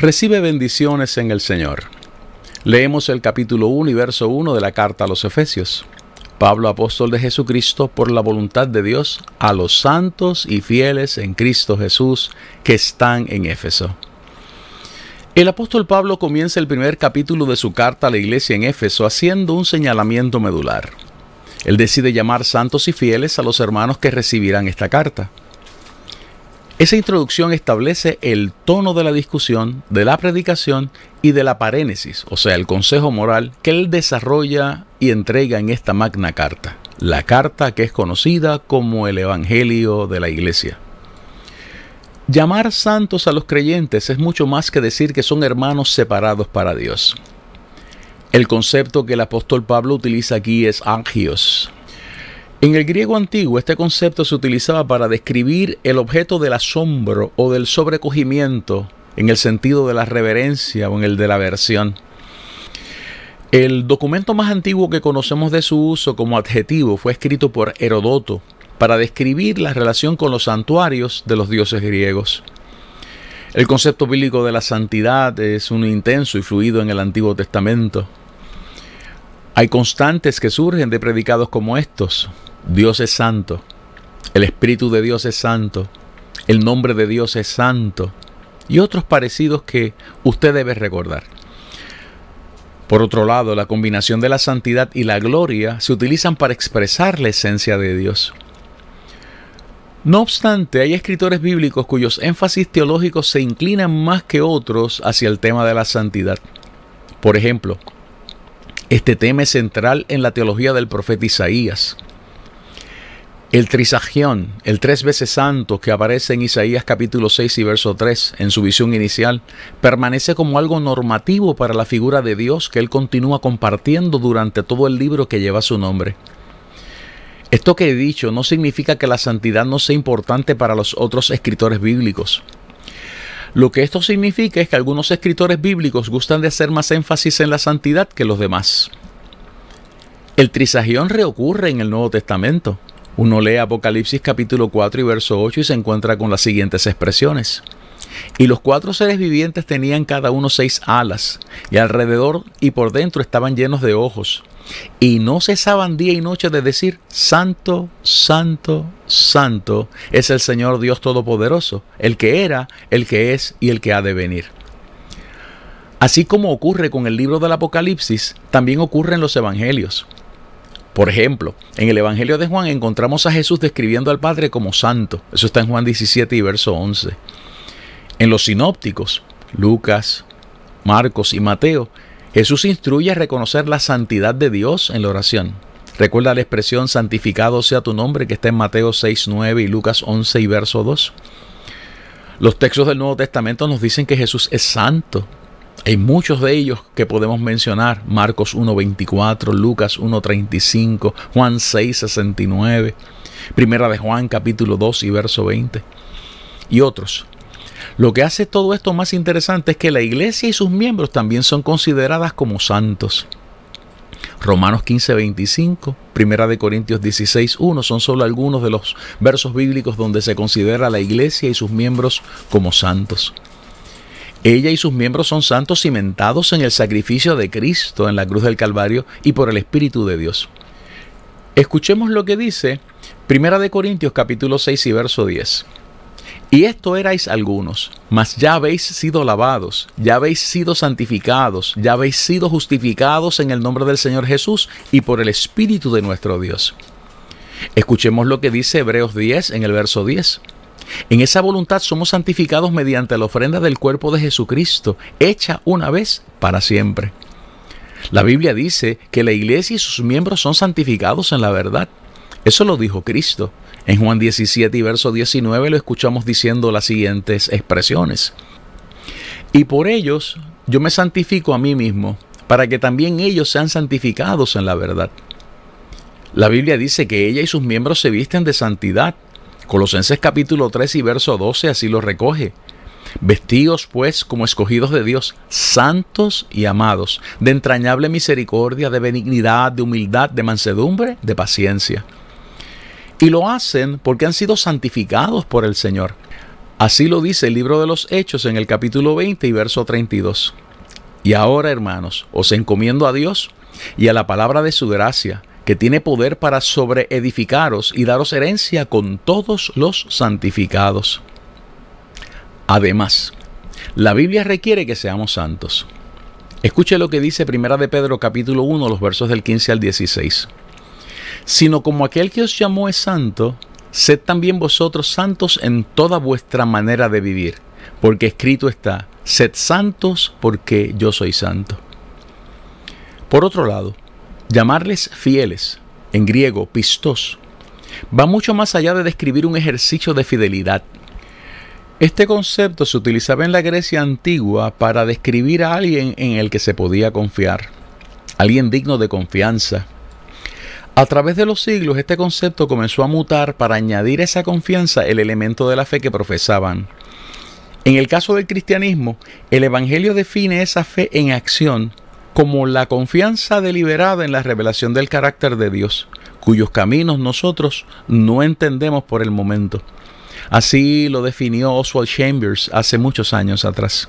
Recibe bendiciones en el Señor. Leemos el capítulo 1 y verso 1 de la carta a los Efesios. Pablo, apóstol de Jesucristo, por la voluntad de Dios, a los santos y fieles en Cristo Jesús que están en Éfeso. El apóstol Pablo comienza el primer capítulo de su carta a la iglesia en Éfeso haciendo un señalamiento medular. Él decide llamar santos y fieles a los hermanos que recibirán esta carta. Esa introducción establece el tono de la discusión, de la predicación y de la parénesis, o sea, el consejo moral que él desarrolla y entrega en esta magna carta, la carta que es conocida como el Evangelio de la Iglesia. Llamar santos a los creyentes es mucho más que decir que son hermanos separados para Dios. El concepto que el apóstol Pablo utiliza aquí es angios, en el griego antiguo este concepto se utilizaba para describir el objeto del asombro o del sobrecogimiento en el sentido de la reverencia o en el de la aversión. El documento más antiguo que conocemos de su uso como adjetivo fue escrito por Herodoto para describir la relación con los santuarios de los dioses griegos. El concepto bíblico de la santidad es uno intenso y fluido en el Antiguo Testamento. Hay constantes que surgen de predicados como estos. Dios es santo, el Espíritu de Dios es santo, el nombre de Dios es santo y otros parecidos que usted debe recordar. Por otro lado, la combinación de la santidad y la gloria se utilizan para expresar la esencia de Dios. No obstante, hay escritores bíblicos cuyos énfasis teológicos se inclinan más que otros hacia el tema de la santidad. Por ejemplo, este tema es central en la teología del profeta Isaías. El trisagión, el tres veces santo que aparece en Isaías capítulo 6 y verso 3 en su visión inicial, permanece como algo normativo para la figura de Dios que él continúa compartiendo durante todo el libro que lleva su nombre. Esto que he dicho no significa que la santidad no sea importante para los otros escritores bíblicos. Lo que esto significa es que algunos escritores bíblicos gustan de hacer más énfasis en la santidad que los demás. El trisagión reocurre en el Nuevo Testamento. Uno lee Apocalipsis capítulo 4 y verso 8 y se encuentra con las siguientes expresiones. Y los cuatro seres vivientes tenían cada uno seis alas, y alrededor y por dentro estaban llenos de ojos, y no cesaban día y noche de decir, Santo, Santo, Santo es el Señor Dios Todopoderoso, el que era, el que es y el que ha de venir. Así como ocurre con el libro del Apocalipsis, también ocurre en los Evangelios. Por ejemplo, en el Evangelio de Juan encontramos a Jesús describiendo al Padre como santo. Eso está en Juan 17 y verso 11. En los sinópticos, Lucas, Marcos y Mateo, Jesús instruye a reconocer la santidad de Dios en la oración. Recuerda la expresión santificado sea tu nombre que está en Mateo 6, 9 y Lucas 11 y verso 2. Los textos del Nuevo Testamento nos dicen que Jesús es santo, hay muchos de ellos que podemos mencionar, Marcos 1.24, Lucas 1.35, Juan 6.69, Primera de Juan capítulo 2 y verso 20, y otros. Lo que hace todo esto más interesante es que la iglesia y sus miembros también son consideradas como santos. Romanos 15:25, Primera de Corintios 16:1 son solo algunos de los versos bíblicos donde se considera a la iglesia y sus miembros como santos. Ella y sus miembros son santos cimentados en el sacrificio de Cristo en la cruz del Calvario y por el Espíritu de Dios. Escuchemos lo que dice Primera de Corintios capítulo 6 y verso 10. Y esto erais algunos, mas ya habéis sido lavados, ya habéis sido santificados, ya habéis sido justificados en el nombre del Señor Jesús y por el Espíritu de nuestro Dios. Escuchemos lo que dice Hebreos 10 en el verso 10. En esa voluntad somos santificados mediante la ofrenda del cuerpo de Jesucristo, hecha una vez para siempre. La Biblia dice que la iglesia y sus miembros son santificados en la verdad. Eso lo dijo Cristo. En Juan 17 y verso 19 lo escuchamos diciendo las siguientes expresiones. Y por ellos yo me santifico a mí mismo, para que también ellos sean santificados en la verdad. La Biblia dice que ella y sus miembros se visten de santidad. Colosenses capítulo 3 y verso 12 así lo recoge. Vestidos pues como escogidos de Dios, santos y amados, de entrañable misericordia, de benignidad, de humildad, de mansedumbre, de paciencia. Y lo hacen porque han sido santificados por el Señor. Así lo dice el libro de los Hechos en el capítulo 20 y verso 32. Y ahora, hermanos, os encomiendo a Dios y a la palabra de su gracia, que tiene poder para sobreedificaros y daros herencia con todos los santificados. Además, la Biblia requiere que seamos santos. Escuche lo que dice Primera de Pedro capítulo 1, los versos del 15 al 16. Sino como aquel que os llamó es santo, sed también vosotros santos en toda vuestra manera de vivir, porque escrito está, sed santos porque yo soy santo. Por otro lado, llamarles fieles, en griego pistos, va mucho más allá de describir un ejercicio de fidelidad. Este concepto se utilizaba en la Grecia antigua para describir a alguien en el que se podía confiar, alguien digno de confianza. A través de los siglos este concepto comenzó a mutar para añadir a esa confianza el elemento de la fe que profesaban. En el caso del cristianismo, el Evangelio define esa fe en acción como la confianza deliberada en la revelación del carácter de Dios, cuyos caminos nosotros no entendemos por el momento. Así lo definió Oswald Chambers hace muchos años atrás.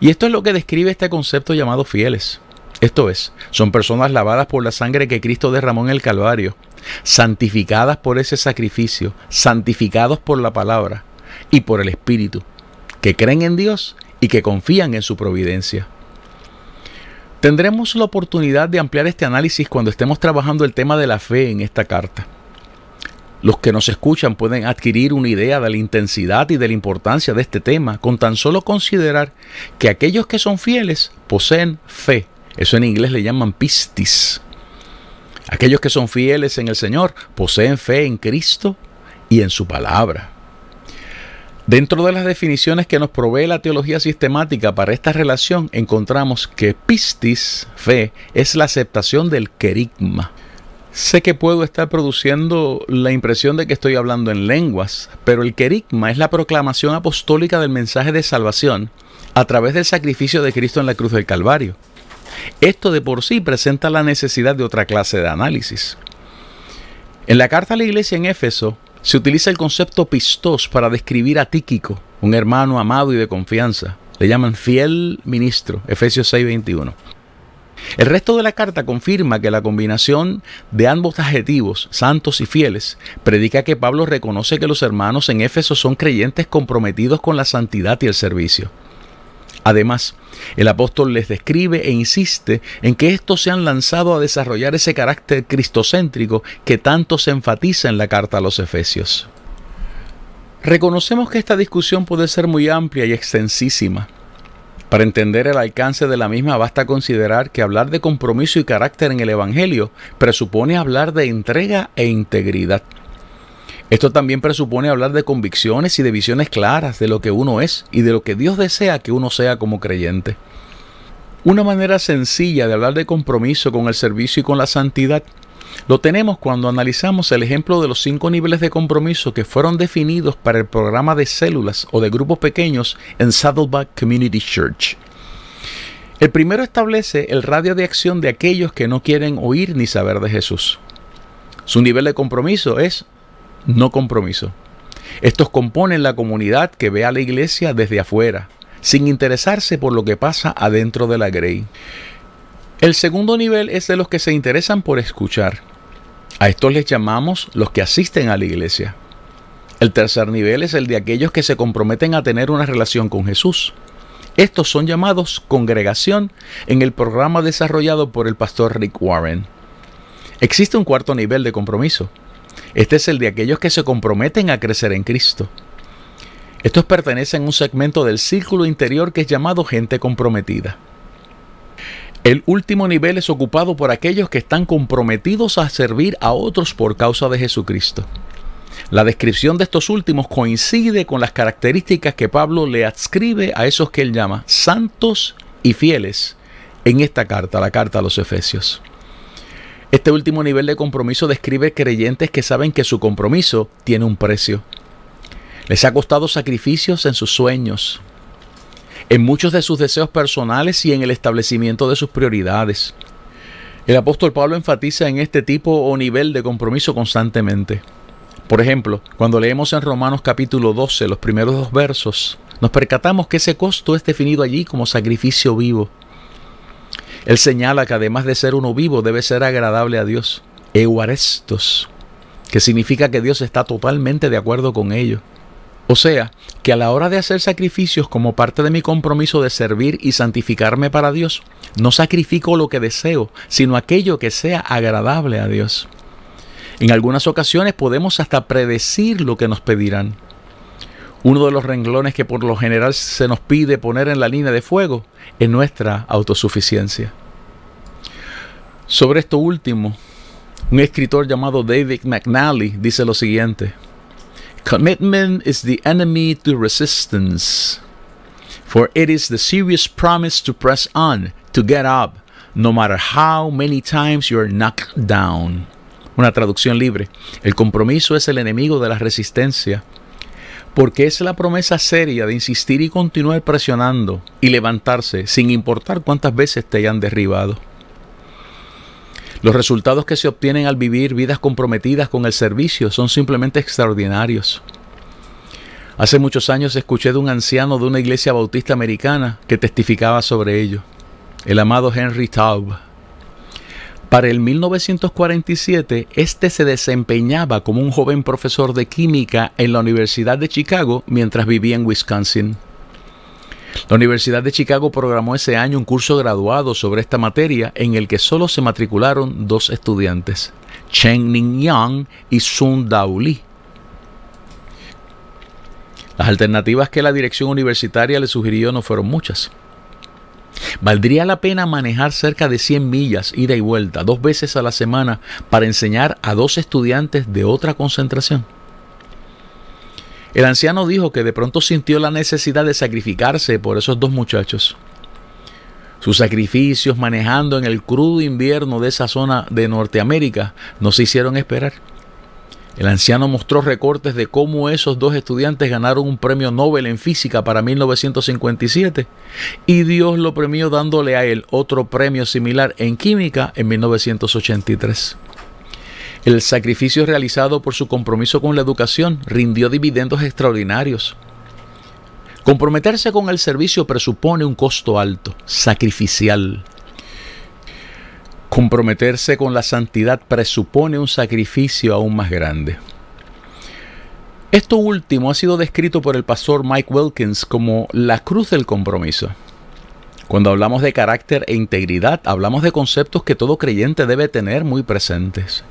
Y esto es lo que describe este concepto llamado fieles. Esto es, son personas lavadas por la sangre que Cristo derramó en el Calvario, santificadas por ese sacrificio, santificados por la palabra y por el Espíritu, que creen en Dios y que confían en su providencia. Tendremos la oportunidad de ampliar este análisis cuando estemos trabajando el tema de la fe en esta carta. Los que nos escuchan pueden adquirir una idea de la intensidad y de la importancia de este tema con tan solo considerar que aquellos que son fieles poseen fe. Eso en inglés le llaman pistis. Aquellos que son fieles en el Señor poseen fe en Cristo y en su palabra. Dentro de las definiciones que nos provee la teología sistemática para esta relación, encontramos que pistis, fe, es la aceptación del querigma. Sé que puedo estar produciendo la impresión de que estoy hablando en lenguas, pero el querigma es la proclamación apostólica del mensaje de salvación a través del sacrificio de Cristo en la cruz del Calvario. Esto de por sí presenta la necesidad de otra clase de análisis. En la carta a la iglesia en Éfeso, se utiliza el concepto pistos para describir a Tíquico, un hermano amado y de confianza. Le llaman fiel ministro, Efesios 6:21. El resto de la carta confirma que la combinación de ambos adjetivos, santos y fieles, predica que Pablo reconoce que los hermanos en Éfeso son creyentes comprometidos con la santidad y el servicio. Además, el apóstol les describe e insiste en que estos se han lanzado a desarrollar ese carácter cristocéntrico que tanto se enfatiza en la carta a los Efesios. Reconocemos que esta discusión puede ser muy amplia y extensísima. Para entender el alcance de la misma basta considerar que hablar de compromiso y carácter en el Evangelio presupone hablar de entrega e integridad. Esto también presupone hablar de convicciones y de visiones claras de lo que uno es y de lo que Dios desea que uno sea como creyente. Una manera sencilla de hablar de compromiso con el servicio y con la santidad lo tenemos cuando analizamos el ejemplo de los cinco niveles de compromiso que fueron definidos para el programa de células o de grupos pequeños en Saddleback Community Church. El primero establece el radio de acción de aquellos que no quieren oír ni saber de Jesús. Su nivel de compromiso es no compromiso. Estos componen la comunidad que ve a la iglesia desde afuera, sin interesarse por lo que pasa adentro de la Grey. El segundo nivel es de los que se interesan por escuchar. A estos les llamamos los que asisten a la iglesia. El tercer nivel es el de aquellos que se comprometen a tener una relación con Jesús. Estos son llamados congregación en el programa desarrollado por el pastor Rick Warren. Existe un cuarto nivel de compromiso, este es el de aquellos que se comprometen a crecer en Cristo. Estos pertenecen a un segmento del círculo interior que es llamado gente comprometida. El último nivel es ocupado por aquellos que están comprometidos a servir a otros por causa de Jesucristo. La descripción de estos últimos coincide con las características que Pablo le adscribe a esos que él llama santos y fieles en esta carta, la carta a los Efesios. Este último nivel de compromiso describe creyentes que saben que su compromiso tiene un precio. Les ha costado sacrificios en sus sueños, en muchos de sus deseos personales y en el establecimiento de sus prioridades. El apóstol Pablo enfatiza en este tipo o nivel de compromiso constantemente. Por ejemplo, cuando leemos en Romanos capítulo 12 los primeros dos versos, nos percatamos que ese costo es definido allí como sacrificio vivo. Él señala que además de ser uno vivo debe ser agradable a Dios, euarestos, que significa que Dios está totalmente de acuerdo con ello. O sea, que a la hora de hacer sacrificios como parte de mi compromiso de servir y santificarme para Dios, no sacrifico lo que deseo, sino aquello que sea agradable a Dios. En algunas ocasiones podemos hasta predecir lo que nos pedirán. Uno de los renglones que por lo general se nos pide poner en la línea de fuego es nuestra autosuficiencia. Sobre esto último, un escritor llamado David McNally dice lo siguiente. Commitment is the enemy to resistance, for it is the serious promise to press on, to get up, no matter how many times you're knocked down. Una traducción libre. El compromiso es el enemigo de la resistencia, porque es la promesa seria de insistir y continuar presionando y levantarse sin importar cuántas veces te hayan derribado. Los resultados que se obtienen al vivir vidas comprometidas con el servicio son simplemente extraordinarios. Hace muchos años escuché de un anciano de una iglesia bautista americana que testificaba sobre ello, el amado Henry Taub. Para el 1947, este se desempeñaba como un joven profesor de química en la Universidad de Chicago mientras vivía en Wisconsin. La Universidad de Chicago programó ese año un curso graduado sobre esta materia en el que solo se matricularon dos estudiantes, Chen Ning Yang y Sun Dao Li. Las alternativas que la dirección universitaria le sugirió no fueron muchas. Valdría la pena manejar cerca de 100 millas ida y vuelta dos veces a la semana para enseñar a dos estudiantes de otra concentración. El anciano dijo que de pronto sintió la necesidad de sacrificarse por esos dos muchachos. Sus sacrificios manejando en el crudo invierno de esa zona de Norteamérica no se hicieron esperar. El anciano mostró recortes de cómo esos dos estudiantes ganaron un premio Nobel en física para 1957 y Dios lo premió dándole a él otro premio similar en química en 1983. El sacrificio realizado por su compromiso con la educación rindió dividendos extraordinarios. Comprometerse con el servicio presupone un costo alto, sacrificial. Comprometerse con la santidad presupone un sacrificio aún más grande. Esto último ha sido descrito por el pastor Mike Wilkins como la cruz del compromiso. Cuando hablamos de carácter e integridad, hablamos de conceptos que todo creyente debe tener muy presentes.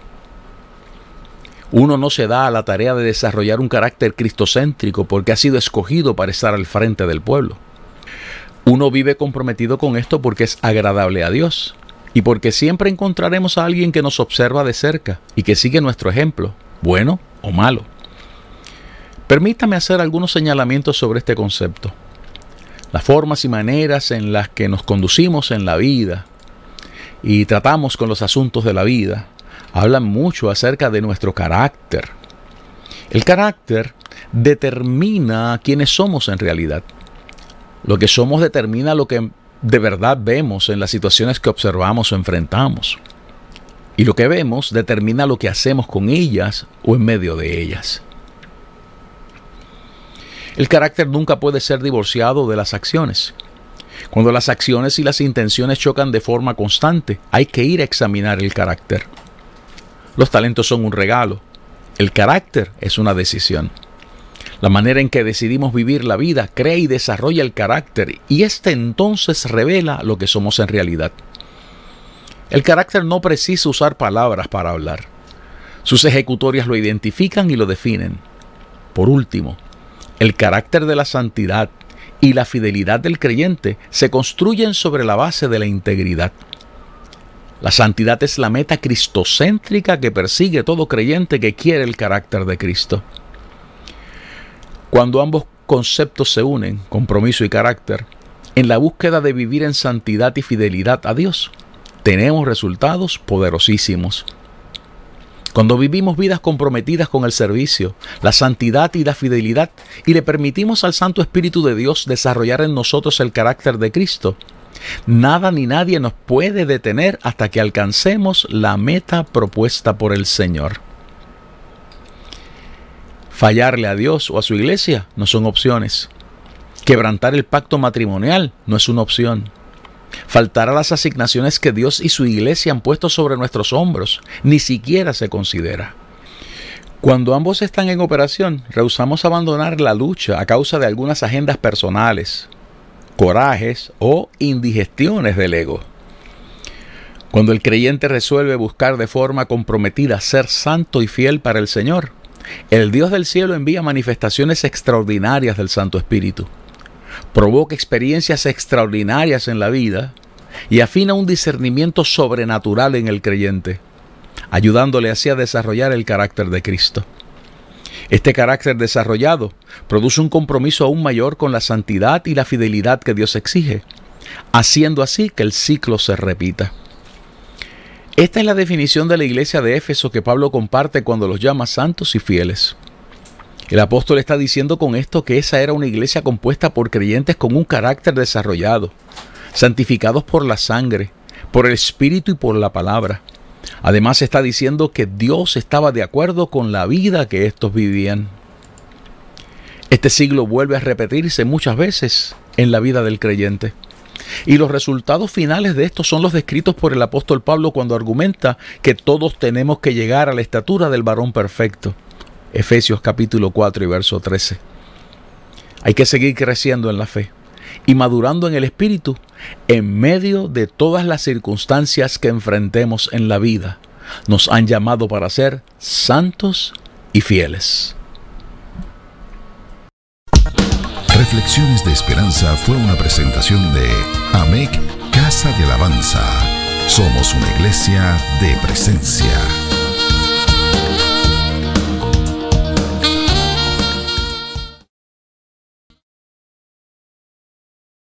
Uno no se da a la tarea de desarrollar un carácter cristocéntrico porque ha sido escogido para estar al frente del pueblo. Uno vive comprometido con esto porque es agradable a Dios y porque siempre encontraremos a alguien que nos observa de cerca y que sigue nuestro ejemplo, bueno o malo. Permítame hacer algunos señalamientos sobre este concepto. Las formas y maneras en las que nos conducimos en la vida y tratamos con los asuntos de la vida hablan mucho acerca de nuestro carácter. El carácter determina quiénes somos en realidad. Lo que somos determina lo que de verdad vemos en las situaciones que observamos o enfrentamos. Y lo que vemos determina lo que hacemos con ellas o en medio de ellas. El carácter nunca puede ser divorciado de las acciones. Cuando las acciones y las intenciones chocan de forma constante, hay que ir a examinar el carácter. Los talentos son un regalo. El carácter es una decisión. La manera en que decidimos vivir la vida crea y desarrolla el carácter y este entonces revela lo que somos en realidad. El carácter no precisa usar palabras para hablar. Sus ejecutorias lo identifican y lo definen. Por último, El carácter de la santidad y la fidelidad del creyente se construyen sobre la base de la integridad. La santidad es la meta cristocéntrica que persigue todo creyente que quiere el carácter de Cristo. Cuando ambos conceptos se unen, compromiso y carácter, en la búsqueda de vivir en santidad y fidelidad a Dios, tenemos resultados poderosísimos. Cuando vivimos vidas comprometidas con el servicio, la santidad y la fidelidad y le permitimos al Santo Espíritu de Dios desarrollar en nosotros el carácter de Cristo, nada ni nadie nos puede detener hasta que alcancemos la meta propuesta por el Señor. Fallarle a Dios o a su iglesia no son opciones. Quebrantar el pacto matrimonial no es una opción. Faltar a las asignaciones que Dios y su iglesia han puesto sobre nuestros hombros ni siquiera se considera. Cuando ambos están en operación, rehusamos abandonar la lucha a causa de algunas agendas personales, corajes o indigestiones del ego. Cuando el creyente resuelve buscar de forma comprometida ser santo y fiel para el Señor, el Dios del cielo envía manifestaciones extraordinarias del Santo Espíritu provoca experiencias extraordinarias en la vida y afina un discernimiento sobrenatural en el creyente, ayudándole así a desarrollar el carácter de Cristo. Este carácter desarrollado produce un compromiso aún mayor con la santidad y la fidelidad que Dios exige, haciendo así que el ciclo se repita. Esta es la definición de la iglesia de Éfeso que Pablo comparte cuando los llama santos y fieles. El apóstol está diciendo con esto que esa era una iglesia compuesta por creyentes con un carácter desarrollado, santificados por la sangre, por el Espíritu y por la palabra. Además está diciendo que Dios estaba de acuerdo con la vida que estos vivían. Este siglo vuelve a repetirse muchas veces en la vida del creyente. Y los resultados finales de esto son los descritos por el apóstol Pablo cuando argumenta que todos tenemos que llegar a la estatura del varón perfecto. Efesios capítulo 4 y verso 13. Hay que seguir creciendo en la fe y madurando en el Espíritu en medio de todas las circunstancias que enfrentemos en la vida. Nos han llamado para ser santos y fieles. Reflexiones de Esperanza fue una presentación de AMEC Casa de Alabanza. Somos una iglesia de presencia.